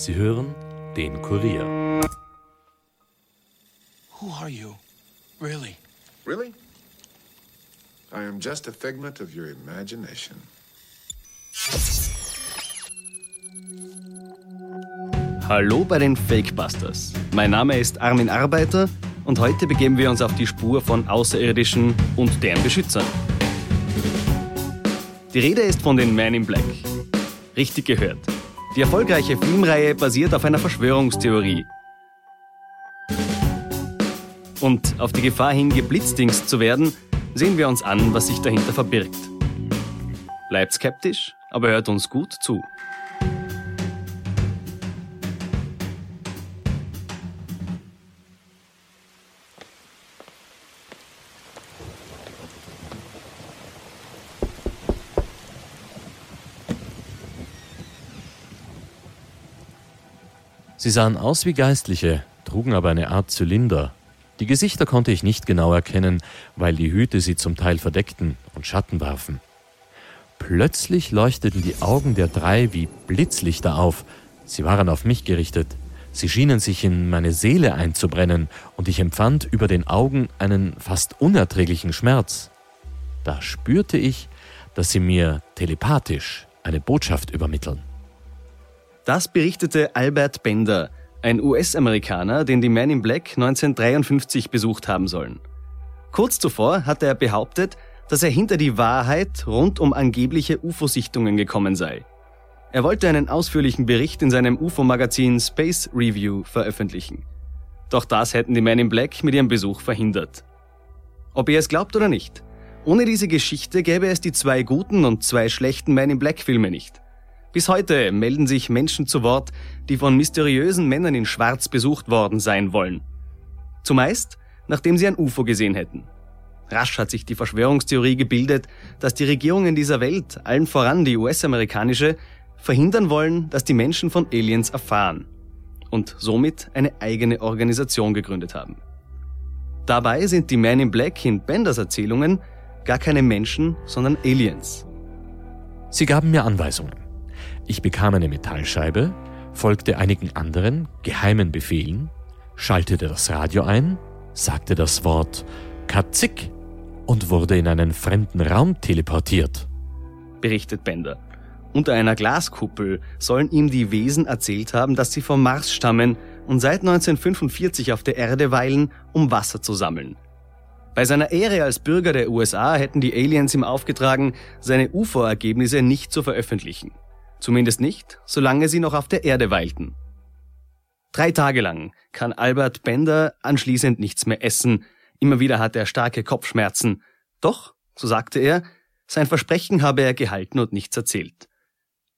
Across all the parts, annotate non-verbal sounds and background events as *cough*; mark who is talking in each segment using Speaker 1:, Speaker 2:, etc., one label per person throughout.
Speaker 1: Sie hören den Kurier.
Speaker 2: Who are you? Really?
Speaker 3: Really? I am just a figment of your imagination.
Speaker 4: Hallo bei den Fakebusters. Mein Name ist Armin Arbeiter und heute begeben wir uns auf die Spur von Außerirdischen und deren Beschützern. Die Rede ist von den Men in Black. Richtig gehört. Die erfolgreiche Filmreihe basiert auf einer Verschwörungstheorie. Und auf die Gefahr hin, geblitzdingst zu werden, sehen wir uns an, was sich dahinter verbirgt. Bleibt skeptisch, aber hört uns gut zu.
Speaker 1: Sie sahen aus wie Geistliche, trugen aber eine Art Zylinder. Die Gesichter konnte ich nicht genau erkennen, weil die Hüte sie zum Teil verdeckten und Schatten warfen. Plötzlich leuchteten die Augen der drei wie Blitzlichter auf. Sie waren auf mich gerichtet. Sie schienen sich in meine Seele einzubrennen, und ich empfand über den Augen einen fast unerträglichen Schmerz. Da spürte ich, dass sie mir telepathisch eine Botschaft übermitteln.
Speaker 4: Das berichtete Albert Bender, ein US-Amerikaner, den die Men in Black 1953 besucht haben sollen. Kurz zuvor hatte er behauptet, dass er hinter die Wahrheit rund um angebliche UFO-Sichtungen gekommen sei. Er wollte einen ausführlichen Bericht in seinem UFO-Magazin Space Review veröffentlichen. Doch das hätten die Men in Black mit ihrem Besuch verhindert. Ob ihr es glaubt oder nicht, ohne diese Geschichte gäbe es die zwei guten und zwei schlechten Men in Black Filme nicht. Bis heute melden sich Menschen zu Wort, die von mysteriösen Männern in Schwarz besucht worden sein wollen. Zumeist, nachdem sie ein UFO gesehen hätten. Rasch hat sich die Verschwörungstheorie gebildet, dass die Regierungen dieser Welt, allen voran die US-amerikanische, verhindern wollen, dass die Menschen von Aliens erfahren und somit eine eigene Organisation gegründet haben. Dabei sind die Men in Black in Benders Erzählungen gar keine Menschen, sondern Aliens.
Speaker 1: Sie gaben mir Anweisungen. Ich bekam eine Metallscheibe, folgte einigen anderen geheimen Befehlen, schaltete das Radio ein, sagte das Wort Katzik und wurde in einen fremden Raum teleportiert.
Speaker 4: Berichtet Bender. Unter einer Glaskuppel sollen ihm die Wesen erzählt haben, dass sie vom Mars stammen und seit 1945 auf der Erde weilen, um Wasser zu sammeln. Bei seiner Ehre als Bürger der USA hätten die Aliens ihm aufgetragen, seine UFO-Ergebnisse nicht zu veröffentlichen. Zumindest nicht, solange sie noch auf der Erde weilten. Drei Tage lang kann Albert Bender anschließend nichts mehr essen, immer wieder hat er starke Kopfschmerzen. Doch, so sagte er, sein Versprechen habe er gehalten und nichts erzählt.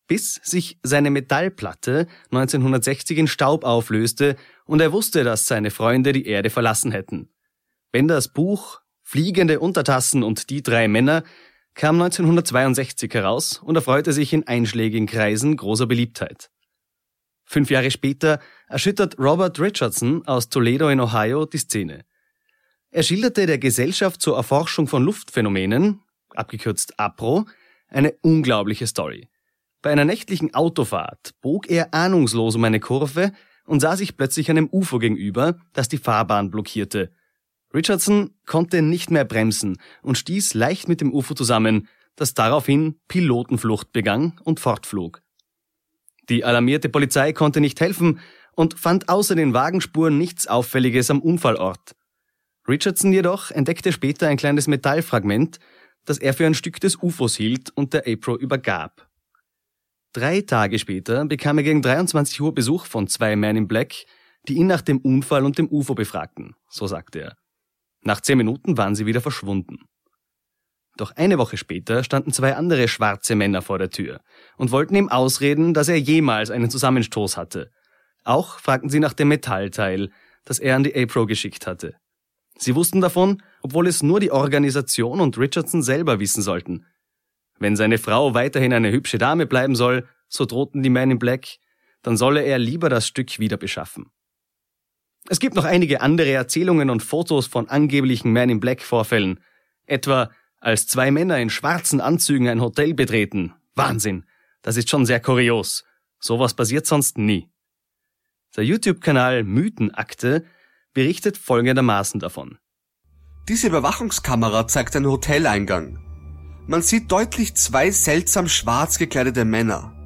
Speaker 4: Bis sich seine Metallplatte 1960 in Staub auflöste und er wusste, dass seine Freunde die Erde verlassen hätten. Benders Buch Fliegende Untertassen und die drei Männer kam 1962 heraus und erfreute sich in einschlägigen Kreisen großer Beliebtheit. Fünf Jahre später erschüttert Robert Richardson aus Toledo in Ohio die Szene. Er schilderte der Gesellschaft zur Erforschung von Luftphänomenen, abgekürzt APRO, eine unglaubliche Story. Bei einer nächtlichen Autofahrt bog er ahnungslos um eine Kurve und sah sich plötzlich einem UFO gegenüber, das die Fahrbahn blockierte – Richardson konnte nicht mehr bremsen und stieß leicht mit dem UFO zusammen, das daraufhin Pilotenflucht begann und fortflog. Die alarmierte Polizei konnte nicht helfen und fand außer den Wagenspuren nichts Auffälliges am Unfallort. Richardson jedoch entdeckte später ein kleines Metallfragment, das er für ein Stück des UFOs hielt und der APRO übergab. Drei Tage später bekam er gegen 23 Uhr Besuch von zwei Men in Black, die ihn nach dem Unfall und dem UFO befragten, so sagte er. Nach zehn Minuten waren sie wieder verschwunden. Doch eine Woche später standen zwei andere schwarze Männer vor der Tür und wollten ihm ausreden, dass er jemals einen Zusammenstoß hatte. Auch fragten sie nach dem Metallteil, das er an die APRO geschickt hatte. Sie wussten davon, obwohl es nur die Organisation und Richardson selber wissen sollten. Wenn seine Frau weiterhin eine hübsche Dame bleiben soll, so drohten die Men in Black, dann solle er lieber das Stück wieder beschaffen. Es gibt noch einige andere Erzählungen und Fotos von angeblichen Man in Black Vorfällen. Etwa, als zwei Männer in schwarzen Anzügen ein Hotel betreten. Wahnsinn. Das ist schon sehr kurios. Sowas passiert sonst nie. Der YouTube-Kanal Mythenakte berichtet folgendermaßen davon.
Speaker 5: Diese Überwachungskamera zeigt einen Hoteleingang. Man sieht deutlich zwei seltsam schwarz gekleidete Männer.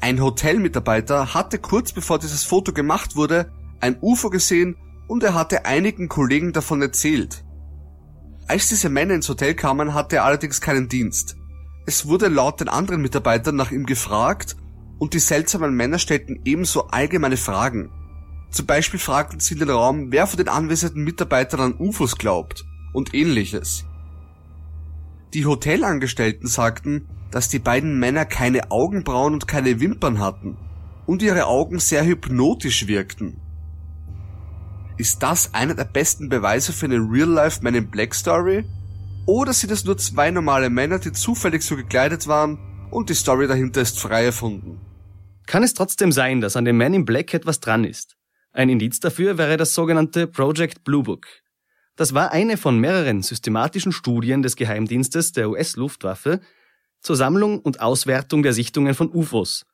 Speaker 5: Ein Hotelmitarbeiter hatte kurz bevor dieses Foto gemacht wurde ein UFO gesehen und er hatte einigen Kollegen davon erzählt. Als diese Männer ins Hotel kamen, hatte er allerdings keinen Dienst. Es wurde laut den anderen Mitarbeitern nach ihm gefragt und die seltsamen Männer stellten ebenso allgemeine Fragen. Zum Beispiel fragten sie in den Raum, wer von den anwesenden Mitarbeitern an UFOs glaubt und ähnliches. Die Hotelangestellten sagten, dass die beiden Männer keine Augenbrauen und keine Wimpern hatten und ihre Augen sehr hypnotisch wirkten. Ist das einer der besten Beweise für eine Real-Life Man in Black Story? Oder sind es nur zwei normale Männer, die zufällig so gekleidet waren und die Story dahinter ist frei erfunden?
Speaker 4: Kann es trotzdem sein, dass an dem Man in Black etwas dran ist? Ein Indiz dafür wäre das sogenannte Project Blue Book. Das war eine von mehreren systematischen Studien des Geheimdienstes der US-Luftwaffe zur Sammlung und Auswertung der Sichtungen von UFOs.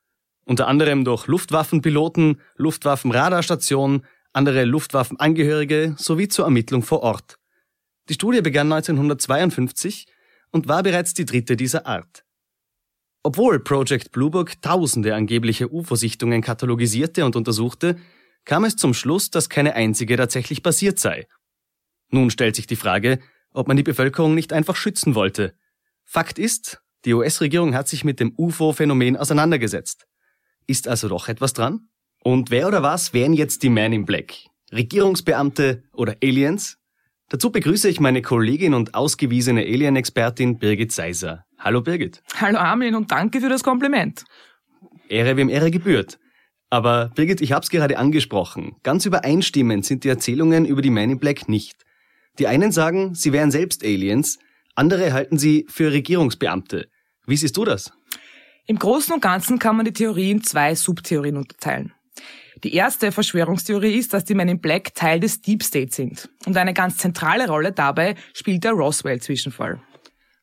Speaker 4: Unter anderem durch Luftwaffenpiloten, Luftwaffenradarstationen, andere Luftwaffenangehörige sowie zur Ermittlung vor Ort. Die Studie begann 1952 und war bereits die dritte dieser Art. Obwohl Project Blue Book tausende angebliche UFO-Sichtungen katalogisierte und untersuchte, kam es zum Schluss, dass keine einzige tatsächlich passiert sei. Nun stellt sich die Frage, ob man die Bevölkerung nicht einfach schützen wollte. Fakt ist, die US-Regierung hat sich mit dem UFO-Phänomen auseinandergesetzt. Ist also doch etwas dran? Und wer oder was wären jetzt die Man in Black? Regierungsbeamte oder Aliens? Dazu begrüße ich meine Kollegin und ausgewiesene Alien-Expertin Birgit Seiser. Hallo Birgit.
Speaker 6: Hallo Armin und danke für das Kompliment.
Speaker 4: Ehre wem Ehre gebührt. Aber Birgit, ich hab's gerade angesprochen. Ganz übereinstimmend sind die Erzählungen über die Man in Black nicht. Die einen sagen, sie wären selbst Aliens, andere halten sie für Regierungsbeamte. Wie siehst du das?
Speaker 6: Im Großen und Ganzen kann man die Theorie in zwei Subtheorien unterteilen. Die erste Verschwörungstheorie ist, dass die Men in Black Teil des Deep State sind. Und eine ganz zentrale Rolle dabei spielt der Roswell-Zwischenfall.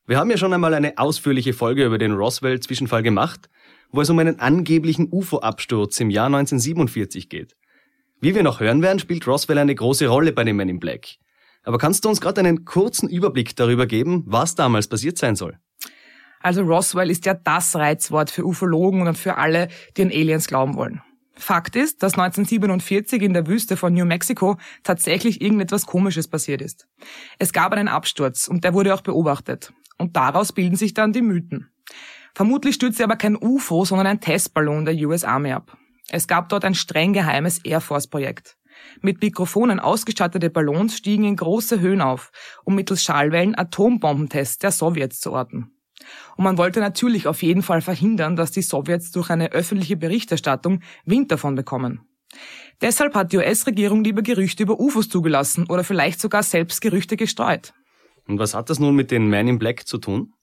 Speaker 4: Wir haben ja schon einmal eine ausführliche Folge über den Roswell-Zwischenfall gemacht, wo es um einen angeblichen UFO-Absturz im Jahr 1947 geht. Wie wir noch hören werden, spielt Roswell eine große Rolle bei den Men in Black. Aber kannst du uns gerade einen kurzen Überblick darüber geben, was damals passiert sein soll?
Speaker 6: Also Roswell ist ja das Reizwort für Ufologen und für alle, die an Aliens glauben wollen. Fakt ist, dass 1947 in der Wüste von New Mexico tatsächlich irgendetwas Komisches passiert ist. Es gab einen Absturz und der wurde auch beobachtet. Und daraus bilden sich dann die Mythen. Vermutlich stürzte aber kein UFO, sondern ein Testballon der US Army ab. Es gab dort ein streng geheimes Air Force Projekt. Mit Mikrofonen ausgestattete Ballons stiegen in große Höhen auf, um mittels Schallwellen Atombombentests der Sowjets zu orten. Und man wollte natürlich auf jeden Fall verhindern, dass die Sowjets durch eine öffentliche Berichterstattung Wind davon bekommen. Deshalb hat die US-Regierung lieber Gerüchte über UFOs zugelassen oder vielleicht sogar selbst Gerüchte gestreut.
Speaker 4: Und was hat das nun mit den Men in Black zu tun?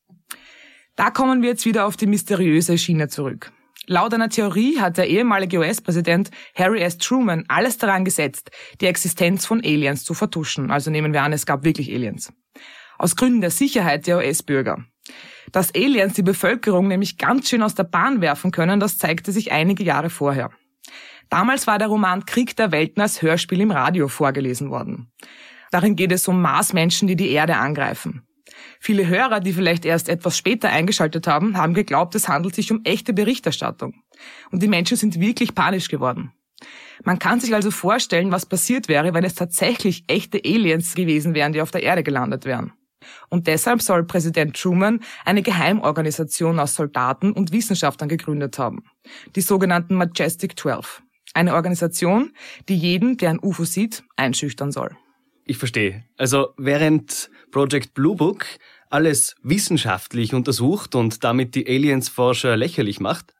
Speaker 6: Da kommen wir jetzt wieder auf die mysteriöse Schiene zurück. Laut einer Theorie hat der ehemalige US-Präsident Harry S. Truman alles daran gesetzt, die Existenz von Aliens zu vertuschen. Also nehmen wir an, es gab wirklich Aliens. Aus Gründen der Sicherheit der US-Bürger. Dass Aliens die Bevölkerung nämlich ganz schön aus der Bahn werfen können, das zeigte sich einige Jahre vorher. Damals war der Roman Krieg der Welten als Hörspiel im Radio vorgelesen worden. Darin geht es um Marsmenschen, die die Erde angreifen. Viele Hörer, die vielleicht erst etwas später eingeschaltet haben, haben geglaubt, es handelt sich um echte Berichterstattung. Und die Menschen sind wirklich panisch geworden. Man kann sich also vorstellen, was passiert wäre, wenn es tatsächlich echte Aliens gewesen wären, die auf der Erde gelandet wären. Und deshalb soll Präsident Truman eine Geheimorganisation aus Soldaten und Wissenschaftlern gegründet haben. Die sogenannten Majestic 12. Eine Organisation, die jeden, der ein UFO sieht, einschüchtern soll.
Speaker 4: Ich verstehe. Also während Project Blue Book alles wissenschaftlich untersucht und damit die Aliens-Forscher lächerlich macht,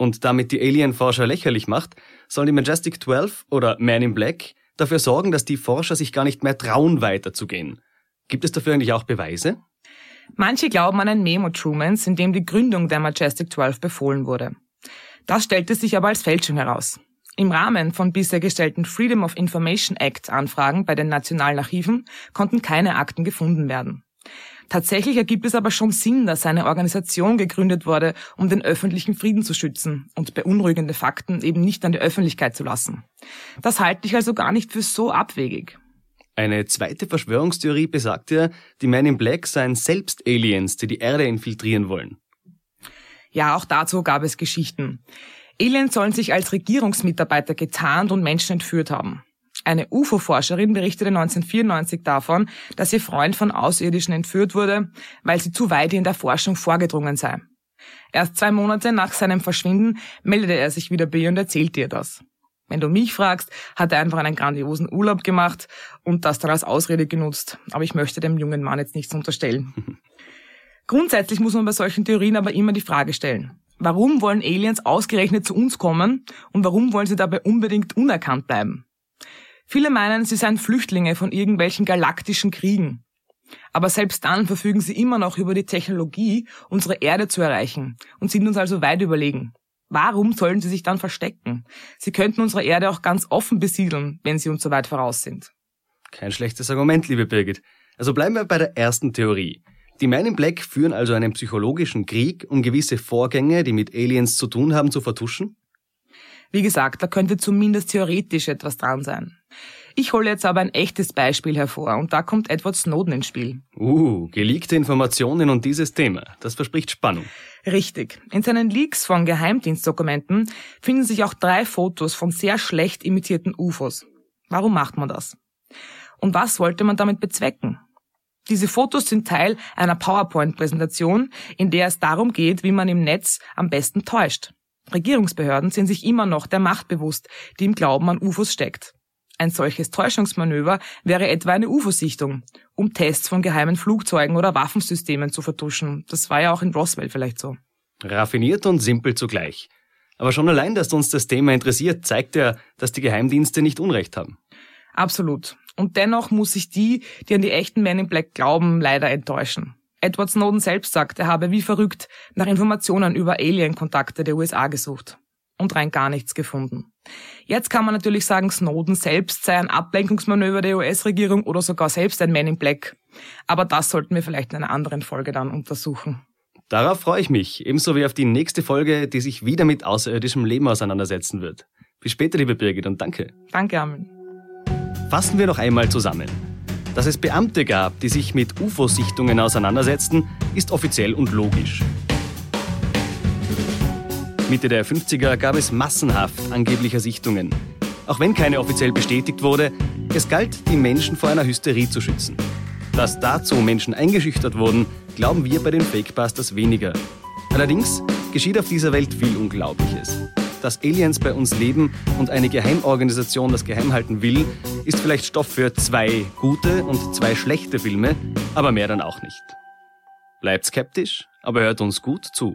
Speaker 4: und damit die Alien-Forscher lächerlich macht, sollen die Majestic 12 oder Man in Black dafür sorgen, dass die Forscher sich gar nicht mehr trauen, weiterzugehen. Gibt es dafür eigentlich auch Beweise?
Speaker 6: Manche glauben an ein Memo Trumans, in dem die Gründung der Majestic 12 befohlen wurde. Das stellte sich aber als Fälschung heraus. Im Rahmen von bisher gestellten Freedom of Information Act Anfragen bei den nationalen Archiven konnten keine Akten gefunden werden. Tatsächlich ergibt es aber schon Sinn, dass eine Organisation gegründet wurde, um den öffentlichen Frieden zu schützen und beunruhigende Fakten eben nicht an die Öffentlichkeit zu lassen. Das halte ich also gar nicht für so abwegig.
Speaker 4: Eine zweite Verschwörungstheorie besagt ja, die Men in Black seien selbst Aliens, die die Erde infiltrieren wollen.
Speaker 6: Ja, auch dazu gab es Geschichten. Aliens sollen sich als Regierungsmitarbeiter getarnt und Menschen entführt haben. Eine UFO-Forscherin berichtete 1994 davon, dass ihr Freund von Außerirdischen entführt wurde, weil sie zu weit in der Forschung vorgedrungen sei. Erst zwei Monate nach seinem Verschwinden meldete er sich wieder bei ihr und erzählte ihr das. Wenn du mich fragst, hat er einfach einen grandiosen Urlaub gemacht und das dann als Ausrede genutzt. Aber ich möchte dem jungen Mann jetzt nichts unterstellen. *laughs* Grundsätzlich muss man bei solchen Theorien aber immer die Frage stellen. Warum wollen Aliens ausgerechnet zu uns kommen und warum wollen sie dabei unbedingt unerkannt bleiben? Viele meinen, sie seien Flüchtlinge von irgendwelchen galaktischen Kriegen. Aber selbst dann verfügen sie immer noch über die Technologie, unsere Erde zu erreichen und sind uns also weit überlegen. Warum sollen sie sich dann verstecken? Sie könnten unsere Erde auch ganz offen besiedeln, wenn sie uns so weit voraus sind.
Speaker 4: Kein schlechtes Argument, liebe Birgit. Also bleiben wir bei der ersten Theorie. Die Men in Black führen also einen psychologischen Krieg, um gewisse Vorgänge, die mit Aliens zu tun haben, zu vertuschen?
Speaker 6: Wie gesagt, da könnte zumindest theoretisch etwas dran sein. Ich hole jetzt aber ein echtes Beispiel hervor und da kommt Edward Snowden ins Spiel.
Speaker 4: Uh, geleakte Informationen und dieses Thema. Das verspricht Spannung.
Speaker 6: Richtig. In seinen Leaks von Geheimdienstdokumenten finden sich auch drei Fotos von sehr schlecht imitierten UFOs. Warum macht man das? Und was wollte man damit bezwecken? Diese Fotos sind Teil einer PowerPoint-Präsentation, in der es darum geht, wie man im Netz am besten täuscht. Regierungsbehörden sind sich immer noch der Macht bewusst, die im Glauben an UFOs steckt. Ein solches Täuschungsmanöver wäre etwa eine UFO-Sichtung, um Tests von geheimen Flugzeugen oder Waffensystemen zu vertuschen. Das war ja auch in Roswell vielleicht so.
Speaker 4: Raffiniert und simpel zugleich. Aber schon allein, dass uns das Thema interessiert, zeigt ja, dass die Geheimdienste nicht Unrecht haben.
Speaker 6: Absolut. Und dennoch muss sich die, die an die echten Men in Black glauben, leider enttäuschen. Edward Snowden selbst sagt, er habe wie verrückt nach Informationen über Alien-Kontakte der USA gesucht und rein gar nichts gefunden. Jetzt kann man natürlich sagen, Snowden selbst sei ein Ablenkungsmanöver der US-Regierung oder sogar selbst ein Man in Black. Aber das sollten wir vielleicht in einer anderen Folge dann untersuchen.
Speaker 4: Darauf freue ich mich, ebenso wie auf die nächste Folge, die sich wieder mit außerirdischem Leben auseinandersetzen wird. Bis später, liebe Birgit, und danke.
Speaker 6: Danke, Armin.
Speaker 4: Fassen wir noch einmal zusammen. Dass es Beamte gab, die sich mit UFO-Sichtungen auseinandersetzten, ist offiziell und logisch. Mitte der 50er gab es massenhaft angeblicher Sichtungen. Auch wenn keine offiziell bestätigt wurde, es galt, die Menschen vor einer Hysterie zu schützen. Dass dazu Menschen eingeschüchtert wurden, glauben wir bei den Fakebusters weniger. Allerdings geschieht auf dieser Welt viel Unglaubliches dass Aliens bei uns leben und eine Geheimorganisation das geheim halten will, ist vielleicht Stoff für zwei gute und zwei schlechte Filme, aber mehr dann auch nicht. Bleibt skeptisch, aber hört uns gut zu.